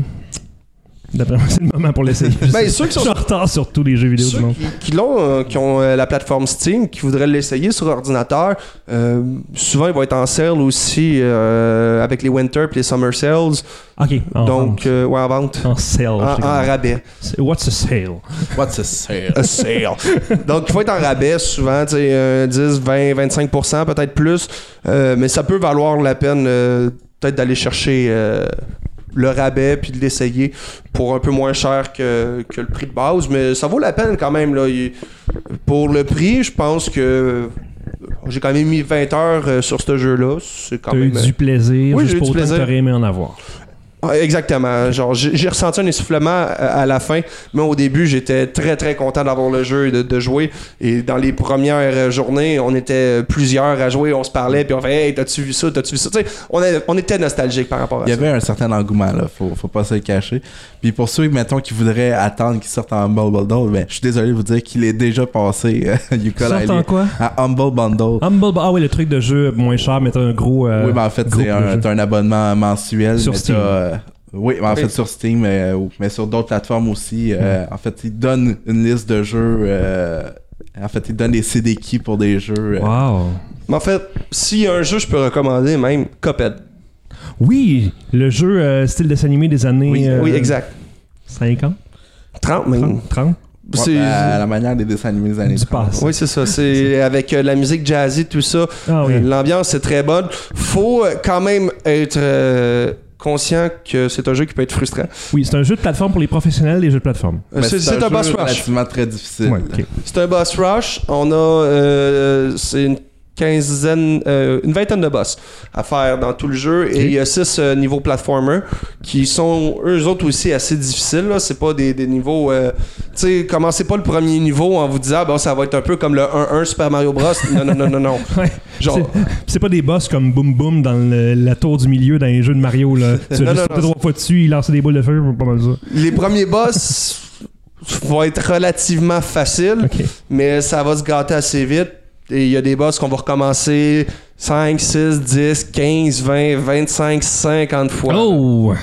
D'après moi, c'est le moment pour l'essayer. Ben, ceux qui sont Je suis en retard sur tous les jeux vidéo du Ceux monde. qui, qui l'ont, euh, qui ont euh, la plateforme Steam, qui voudraient l'essayer sur ordinateur, euh, souvent ils vont être en sale aussi euh, avec les Winter et les Summer Sales. Ok. En Donc, vente. euh, ouais, en vente. En sale. En, rabais. What's a sale? What's a sale? A sale. Donc, il faut être en rabais souvent, tu sais, euh, 10, 20, 25%, peut-être plus. Euh, mais ça peut valoir la peine euh, peut-être d'aller chercher euh, le rabais puis de l'essayer pour un peu moins cher que, que le prix de base. Mais ça vaut la peine quand même. Là. Pour le prix, je pense que j'ai quand même mis 20 heures euh, sur ce jeu-là. C'est quand T'as eu même. du plaisir. Oui, juste pour autant que aimé en avoir. Ouais, Exactement. Genre, j'ai ressenti un essoufflement à, à la fin, mais au début, j'étais très très content d'avoir le jeu et de, de jouer. Et dans les premières euh, journées, on était plusieurs à jouer, on se parlait, puis on fait Hey, t'as-tu vu ça, t'as-tu vu ça? Tu sais, on, on était nostalgique par rapport à Il y ça. avait un certain engouement là, faut, faut pas se le cacher. Puis pour ceux mettons qui voudraient attendre qu'il sorte en Humble Bundle, ben je suis désolé de vous dire qu'il est déjà passé euh, Sorte en quoi? à Humble Bundle. Humble, ah oui, le truc de jeu moins cher, mais t'as un gros. euh, oui, mais en fait c'est un, abonnement mensuel. Sur mais Steam. Oui, mais en Oui. fait sur Steam, euh, mais sur d'autres plateformes aussi. euh, En fait, ils donnent une liste de jeux. euh, en fait, ils donnent des CD keys pour des jeux. euh, Wow. Mais en fait, s'il y a un jeu, je peux recommander même Cuphead. Oui, le jeu euh, style dessin animé des années. Oui, euh, oui, exact. 50, 30 même. 30, 30 ouais, C'est- ben, à la manière des dessins animés des années du 30. passé. Oui, c'est ça. C'est avec euh, la musique jazzy, tout ça. Ah oui. L'ambiance est très bonne. Faut quand même être euh, conscient que c'est un jeu qui peut être frustrant. Oui, c'est un jeu de plateforme pour les professionnels des jeux de plateforme. Euh, C'est c'est un boss rush. relativement très difficile. Ouais. C'est un boss rush. On a euh, c'est une quinzaine, euh, une vingtaine de boss à faire dans tout le jeu et il y a six euh, niveaux platformer qui sont eux autres aussi assez difficiles. là. C'est pas des, des niveaux. euh, tu sais, commencez pas le premier niveau en vous disant bon ça va être un peu comme le 1-1 Super Mario Bros. Non non non non non. Ouais. Genre C'est- C'est pas des boss comme Boom Boom dans le- la tour du milieu dans les jeux de Mario. Là. Tu Non, non, trois fois dessus, il lance des boules de feu, pas mal ça. les premiers boss vont être relativement faciles. Mais ça va se gâter assez vite. Et il y a des boss qu'on va recommencer 5, 6, 10, 15, 20, 25, 50 fois. Oh!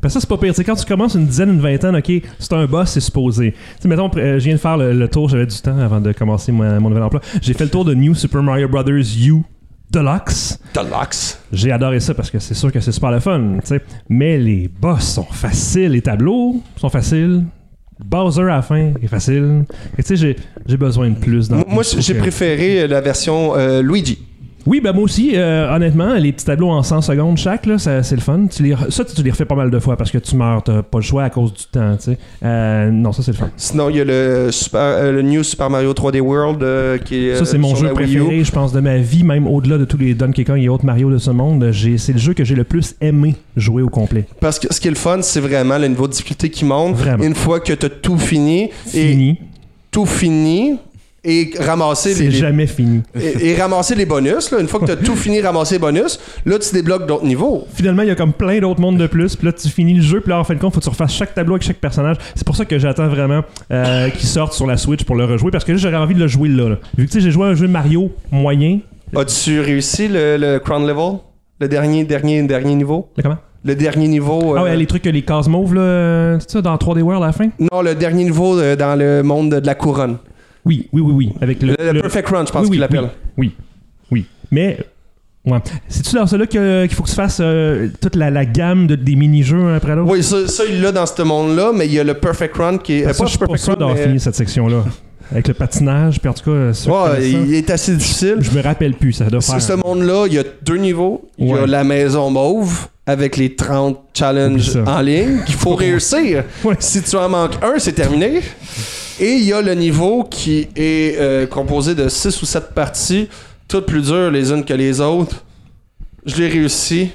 Parce que ça, c'est pas pire. Quand tu commences une dizaine, une vingtaine, ok, c'est un boss, c'est supposé. Sais, mettons, euh, je viens de faire le, le tour, j'avais du temps avant de commencer mon, mon nouvel emploi. J'ai fait le tour de New Super Mario Brothers U Deluxe. Deluxe. J'ai adoré ça parce que c'est sûr que c'est super le fun, sais. Mais les boss sont faciles, les tableaux sont faciles. Bowser à la fin est facile. Et tu sais, j'ai- besoin de plus. Dans Moi, j'ai préféré la version euh, Luigi. Oui, ben moi aussi, euh, honnêtement, les petits tableaux en 100 secondes chaque, là, ça, c'est le fun. Tu les, re- ça, tu les refais pas mal de fois parce que tu meurs, t'as pas le choix à cause du temps, tu sais. Euh, non, ça, c'est le fun. Sinon, il y a le, super, euh, le New Super Mario 3D World qui est. Ça, c'est mon jeu préféré, je pense, de ma vie, même au-delà de tous les Donkey Kong et autres Mario de ce monde. C'est le jeu que j'ai le plus aimé jouer au complet. Parce que ce qui est le fun, c'est vraiment le niveau de difficulté qui monte. Vraiment. Une fois que tu as tout fini, et Fini. tout fini, et ramasser les, jamais fini. et, et ramasser les bonus. Là. Une fois que tu as tout fini, ramasser les bonus, là, tu débloques d'autres niveaux. Finalement, il y a comme plein d'autres mondes de plus. Puis là, tu finis le jeu. Puis là, en fin de compte, faut que tu refasses chaque tableau avec chaque personnage. C'est pour ça que j'attends vraiment euh, qu'il sorte sur la Switch pour le rejouer. Parce que là, j'aurais envie de le jouer là. là. Vu que tu sais, j'ai joué à un jeu Mario moyen. As-tu réussi le, le Crown Level? Le dernier, dernier, dernier niveau? Là, comment? Le dernier niveau. Ah euh, ouais, les trucs, les cases mauves, là, euh, c'est ça, dans 3D World à la fin? Non, le dernier niveau euh, dans le monde de, de la couronne. Oui, oui, oui, oui. Avec le. Le, Perfect Run, je pense oui, qu'il l'appelle. Oui, oui. Mais, ouais. C'est-tu dans que- qu'il faut que tu fasses euh, toute la, la gamme de, des mini-jeux après l'autre? Oui, ça, ça, il l'a dans ce monde-là, mais il y a le Perfect Run qui est. Euh, ça, je suis pas sûr d'avoir mais- fini cette section-là. Avec le patinage, puis en tout cas, Ouais, il est assez difficile. je me rappelle plus, ça doit faire. Ce monde-là, il y a deux niveaux. Il y a Ouais. la maison mauve avec les 30 Oublie challenges en ligne qu'il faut réussir. Ouais. Si tu en manques un, c'est terminé. Et il y a le niveau qui est euh, composé de 6 ou 7 parties, toutes plus dures les unes que les autres. Je l'ai réussi.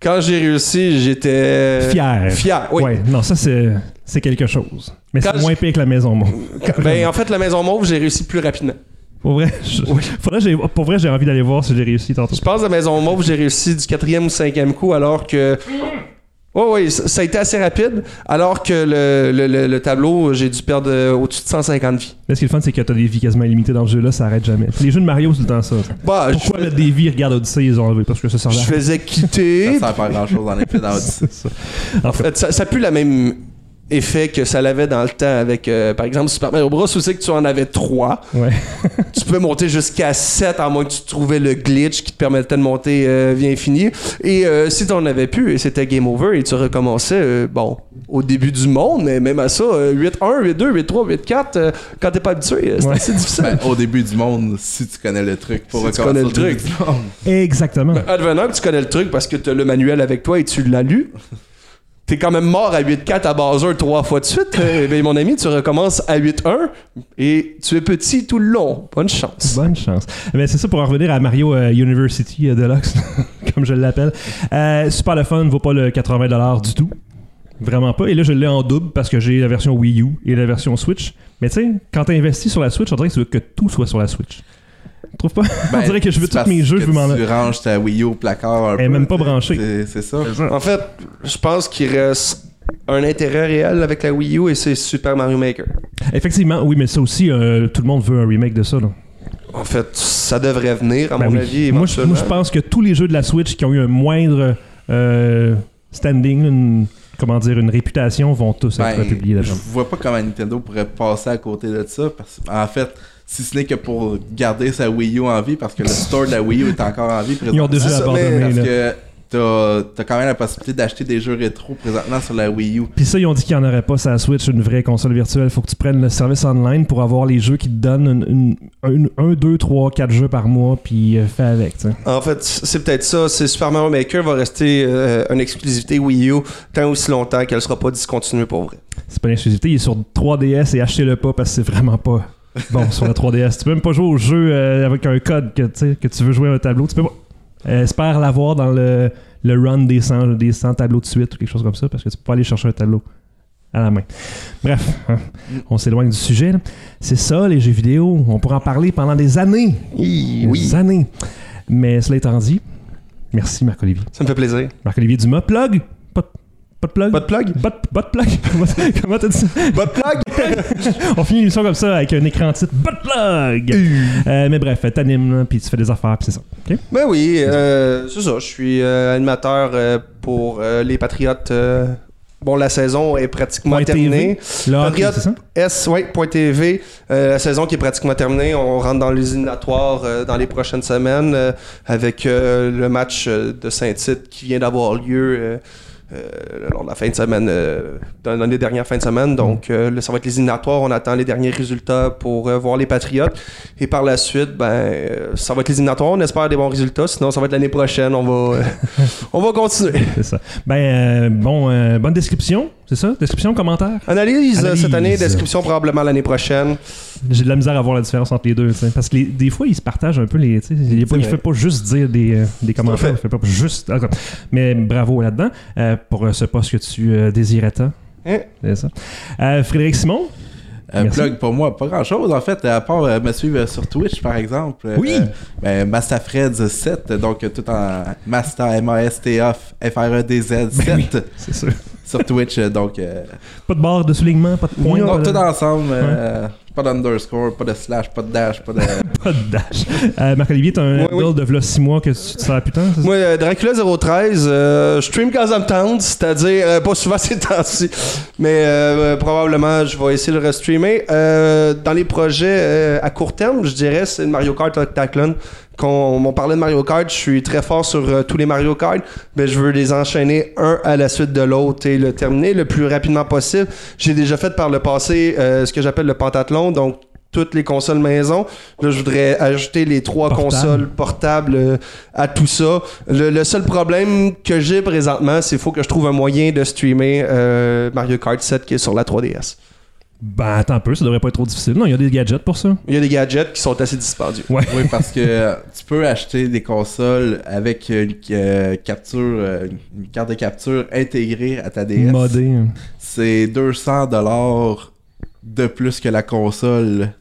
Quand j'ai réussi, j'étais Fier. Fier, oui. Ouais, non, ça, c'est quelque chose. Mais c'est moins pire que la maison, moi. Ben, en fait, la maison mauve, j'ai réussi plus rapidement. Pour vrai, je- faudrait pour vrai, j'ai envie d'aller voir si j'ai réussi tantôt. Je pense que la maison mauve, j'ai réussi du quatrième ou cinquième coup, alors que. Oui, oui, ça a été assez rapide, alors que le, le- le- le tableau, j'ai dû perdre euh, au-dessus de 150 vies. Mais ce qui est le fun, c'est que t'as des vies quasiment illimitées dans ce jeu-là, ça arrête jamais. Les jeux de Mario, c'est tout le temps ça. Bah, je, Pourquoi mettre des vies, regarde Odyssey, ils ont enlevé Parce que ça sert à je faisais quitter. Ça sert pas grand chose en effet dans Odyssey. Ça. En fait, Euh, Ça, ça a plus le même effet que ça l'avait dans le temps avec, euh, par exemple, Super Mario Bros. où c'est que tu en avais trois. ouais. tu pouvais monter jusqu'à 7 à moins que tu trouvais le glitch qui te permettait de monter euh, vie infinie. Et euh, si tu en avais plus, et c'était game over, et tu recommençais, euh, bon, au début du monde, mais même à ça, euh, 8-1, 8-2, 8-3, 8-4, euh, quand t'es pas habitué, euh, c'est Ouais. assez difficile. Ben, au début du monde, si tu connais le truc, pour Si tu recommencer connais le truc. Exactement. Advenant que tu connais le truc parce que t'as le manuel avec toi et tu l'as lu. T'es quand même mort à 8-4 à Bowser trois fois de suite. Euh, ben, mon ami, tu recommences à 8-1 et tu es petit tout le long. Bonne chance. Bonne chance. Mais c'est ça pour en revenir à Mario euh, University euh, Deluxe, comme je l'appelle. Euh, super le fun, vaut pas le 80$ du tout. Vraiment pas. Et là, je l'ai en double parce que j'ai la version Wii U et la version Switch. Mais tu sais, quand t'as investi sur la Switch, on dirait que tu veux que tout soit sur la Switch. Tu trouves pas? on Ben, dirait que je veux tous mes jeux, je veux m'en Tu ranges ta Wii U au placard un Elle est peu, même pas branchée. c'est- ça. En fait, je pense qu'il reste un intérêt réel avec la Wii U et c'est Super Mario Maker. Effectivement, oui, mais ça aussi, euh, tout le monde veut un remake de ça. Là. En fait, ça devrait venir, à Ben mon oui. avis, moi, je, moi, je pense que tous les jeux de la Switch qui ont eu un moindre euh, standing, une, comment dire, une réputation, vont tous être Ben, publiés je là-dedans. vois pas comment Nintendo pourrait passer à côté de ça. Parce en fait, si ce n'est que pour garder sa Wii U en vie, parce que le store de la Wii U est encore en vie Ils ont présentement. déjà abandonné. Parce là. que t'as t'as quand même la possibilité d'acheter des jeux rétro présentement sur la Wii U. Puis ça, ils ont dit qu'il n'y en aurait pas sur la Switch, une vraie console virtuelle. Faut que tu prennes le service online pour avoir les jeux qui te donnent une- une- une- un, deux, trois, quatre jeux par mois, puis euh, fais avec. En fait, c'est peut-être ça. C'est Super Mario Maker va rester euh, une exclusivité Wii U tant aussi longtemps qu'elle sera pas discontinuée pour vrai. C'est pas une exclusivité, il est sur 3DS et achetez-le pas parce que c'est vraiment pas bon sur la 3DS. Tu peux même pas jouer au jeu euh, avec un code que, tu sais, que tu veux jouer à un tableau. Tu peux pas. Euh, espère l'avoir dans le, le run des 100, des 100 tableaux de suite ou quelque chose comme ça parce que tu peux pas aller chercher un tableau à la main. Bref, hein, on s'éloigne du sujet. C'est ça, les jeux vidéo. On pourra en parler pendant des années. Des années. Mais cela étant dit, merci Marc-Olivier. Ça me fait plaisir. Marc-Olivier Dumas, plug Pas pas de plug? Pas de plug? De, pas de plug? Comment- t'as dit ça? De plug? On finit l'émission comme ça avec un écran titre Pas de plug Euh, Mais bref, t'animes, puis tu fais des affaires, puis c'est ça. OK? Ben oui, euh, c'est ça. Je suis euh, animateur euh, pour euh, les Patriotes. euh, bon, la saison est pratiquement Point terminée. TV. Là, Patriote. c'est ça? S, ouais, point .tv. Euh, la saison qui est pratiquement terminée. On rentre dans les éliminatoires euh, dans les prochaines semaines euh, avec euh, le match euh, de Saint-Tite qui vient d'avoir lieu euh, euh, lors de la fin de semaine, euh, dans, dans les dernières fins de semaine. Donc, euh, là, ça va être les éliminatoires. On attend les derniers résultats pour euh, voir les Patriotes. Et par la suite, ben, euh, ça va être les éliminatoires. On espère des bons résultats. Sinon, ça va être l'année prochaine. On va, euh, on va continuer. C'est ça. Ben, euh, bon, euh, bonne description, c'est ça? Description, commentaire? Analyse, euh, Analyse. cette année, description probablement l'année prochaine. J'ai de la misère à voir la différence entre les deux, tu sais. parce que les- des fois, ils se partagent un peu les. Il, vrai. fait pas juste dire des, euh, des commentaires, fait. il fait pas juste. ah, Mais bravo là-dedans euh, pour euh, ce poste que tu euh, désirais tant. Hein? C'est ça. Euh, Frédéric Simon? Un Merci. plug pour moi, pas grand chose en fait, à part euh, me suivre sur Twitch par exemple. Oui. euh, ben, Mastafreds7, donc tout en Masta, M-A-S-T-A, F-R-E-D-Z 7 Ben oui. c'est sûr. sur Twitch. donc, euh, Pas de barre de soulignement, pas de point. non, pas, de, tout ensemble, euh, pas d'underscore, pas de slash, pas de dash, pas de. pas de dash. Euh, Marc-Olivier, t'as un Oui, oui. build de v'là 6 mois que tu te sers putain, c'est ça? Moi, euh, Dracula 013, euh, je stream quand ça me tente, c'est-à-dire euh, pas souvent ces temps-ci, mais euh, probablement je vais essayer de restreamer. Euh, dans les projets euh, à court terme, je dirais c'est Mario Kart Octatlon qu'on m'en parlait de Mario Kart, je suis très fort sur euh, tous les Mario Kart, mais je veux les enchaîner un à la suite de l'autre et le terminer le plus rapidement possible. J'ai déjà fait par le passé euh, ce que j'appelle le pentathlon, donc toutes les consoles maison. Là, je voudrais ajouter les trois Portable. consoles portables euh, à tout ça. Le, le seul problème que j'ai présentement, c'est qu'il faut que je trouve un moyen de streamer euh, Mario Kart 7 qui est sur la 3DS. Ben, attends un peu, ça devrait pas être trop difficile. Non, il y a des gadgets pour ça. Il y a des gadgets qui sont assez dispendieux. Ouais. Oui, parce que euh, tu peux acheter des consoles avec une euh, capture, euh, une carte de capture intégrée à ta DS. Modé. C'est 200 dollars de plus que la console.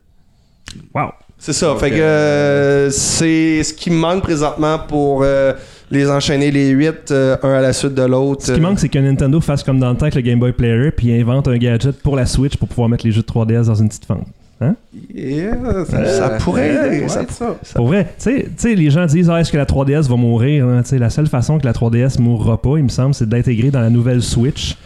Wow. C'est ça. Fait que euh, c'est ce qui me manque présentement pour euh, les enchaîner les 8 un à la suite de l'autre. Ce qui manque, c'est que Nintendo fasse comme dans le temps avec le Game Boy Player, puis invente un gadget pour la Switch pour pouvoir mettre les jeux de 3DS dans une petite fente. Yeah, Ça pourrait aider, ouais, ça- ça. Pour vrai, tu sais- les gens disent ah, est-ce que la 3DS va mourir hein? La seule façon que la 3DS mourra pas, il me semble, c'est d'intégrer dans la nouvelle Switch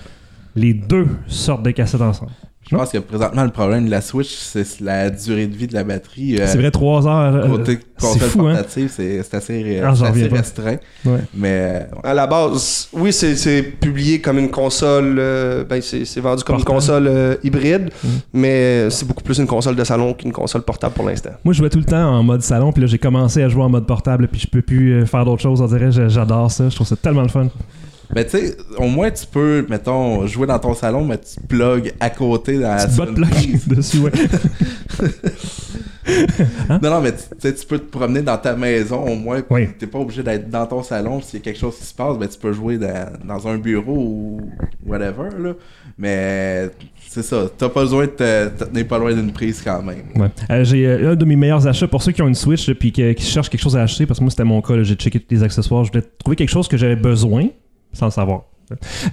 les deux sortes de cassettes ensemble. Je pense que présentement, le problème de la Switch, c'est la durée de vie de la batterie. euh, C'est vrai, 3 heures. euh, Côté c'est console fou, hein? portative, c'est c'est assez, Ah, assez restreint. Ouais. Mais À la base, oui, c'est publié comme une console. euh, ben, c'est vendu comme Portable. une console euh, hybride, Mhm. mais c'est beaucoup plus une console de salon qu'une console portable pour l'instant. Moi, je jouais tout le temps en mode salon, puis là, j'ai commencé à jouer en mode portable, puis je peux plus faire d'autres choses. On dirait, j'a- j'adore ça. Je trouve ça tellement le fun. Mais tu sais, au moins tu peux, mettons, jouer dans ton salon, mais tu plugs à côté dans la prise. dessus, ouais. Non, non, mais tu tu sais, tu peux te promener dans ta maison au moins. Oui. T'es pas obligé d'être dans ton salon. S'il y a quelque chose qui se passe, ben tu peux jouer dans, dans un bureau ou whatever. Là. Mais c'est ça, t'as pas besoin de te, te tenir pas loin d'une prise quand même. Ouais. Euh, j'ai euh, un de mes meilleurs achats pour ceux qui ont une Switch et qui, cherchent quelque chose à acheter, parce que moi c'était mon cas, j'ai checké tous les accessoires, je voulais trouver quelque chose que j'avais besoin sans le savoir.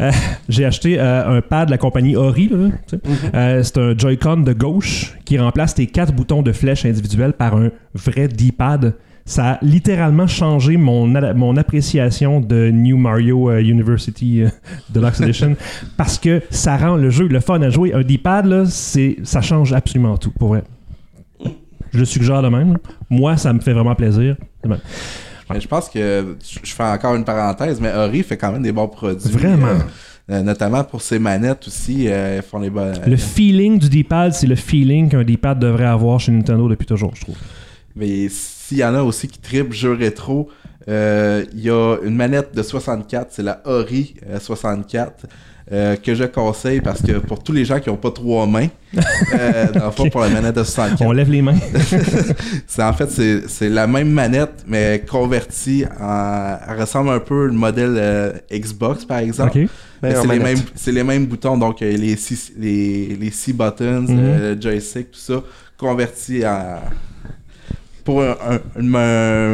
Euh, j'ai acheté euh, un pad de la compagnie Ori. sais. Euh, c'est un Joy-Con de gauche qui remplace tes quatre boutons de flèche individuels par un vrai D-pad. Ça a littéralement changé mon, mon appréciation de New Mario University Deluxe Edition parce que ça rend le jeu le fun à jouer. Un D-pad, là, c'est, ça change absolument tout, pour vrai. Je le suggère de même. Moi, ça me fait vraiment plaisir. Mais je pense que je fais encore une parenthèse, mais Ori fait quand même des bons produits. Vraiment. euh, euh, notamment pour ses manettes aussi, euh, font les bonnes. Le feeling du D-pad, c'est le feeling qu'un D-pad devrait avoir chez Nintendo depuis toujours, je trouve. Mais s'il y en a aussi qui tripent jeux rétro, euh, il y a une manette de 64, c'est la Ori euh, 64, euh, que je conseille parce que pour tous les gens qui n'ont pas trois mains, euh, dans le fond, Ok. pour la manette de 64, On lève les mains. c'est en fait c'est c'est la même manette mais convertie en elle ressemble un peu le modèle euh, Xbox par exemple. Mais c'est les mêmes c'est les mêmes boutons donc euh, les six les, les six buttons, Mhm. euh, le joystick tout ça converti en pour un, un- un-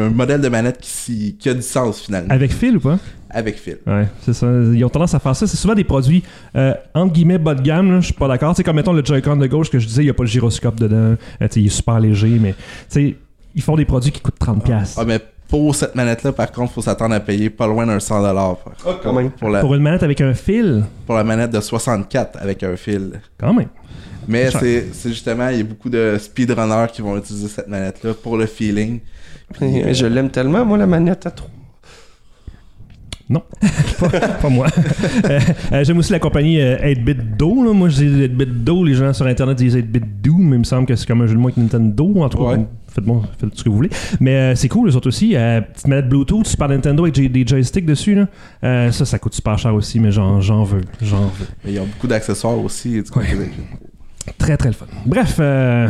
un modèle de manette qui, qui a du sens finalement Avec fil ou pas? Avec fil. Ouais, c'est ça. Ils ont tendance à faire ça. C'est souvent des produits, euh, entre guillemets, bas de gamme. là. Je suis pas d'accord. C'est comme, mettons, le Joy-Con de gauche que je disais, il n'y a pas le gyroscope dedans. Euh, il est super léger, mais tu sais, ils font des produits qui coûtent 30$. piastres. Ah mais pour cette manette là par contre faut s'attendre à payer pas loin d'un 100 dollars quand même. pour la Pour une manette avec un fil, pour la manette de 64 avec un fil. quand même. Mais c'est c'est justement, il y a beaucoup de speedrunners qui vont utiliser cette manette-là pour le feeling. Puis, euh, Je l'aime tellement, moi, la manette à 3. Non, pas, pas moi. Euh, euh, J'aime aussi la compagnie euh, 8-Bit Do. là. Moi, je dis 8-Bit Do. Les gens sur Internet disent 8-Bit Do, mais il me semble que c'est comme un jeu de mots avec Nintendo. En tout cas, Ouais. faites, bon, faites ce que vous voulez. Mais euh, c'est cool, les autres aussi. Petite manette Bluetooth, Super Nintendo avec des- des joysticks dessus. Là. Ça, ça coûte super cher aussi, mais j'en j'en veux. J'en veux. mais il y a beaucoup d'accessoires aussi. Ouais. Très, très le fun. Bref, euh,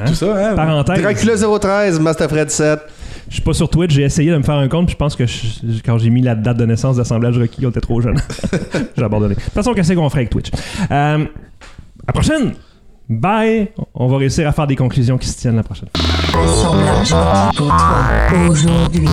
hein, Tout ça, hein? parenthèse. Dracula 013, Masterfred 7. Je suis pas sur Twitch, j'ai essayé de me faire un compte, puis je pense que je- quand j'ai mis la date de naissance d'assemblage requis, on était trop jeune. j'ai abandonné. De toute façon, qu'est-ce qu'on ferait avec Twitch? Euh, à la prochaine! Bye! On va réussir à faire des conclusions qui se tiennent la prochaine. Assemblage requis pour toi aujourd'hui.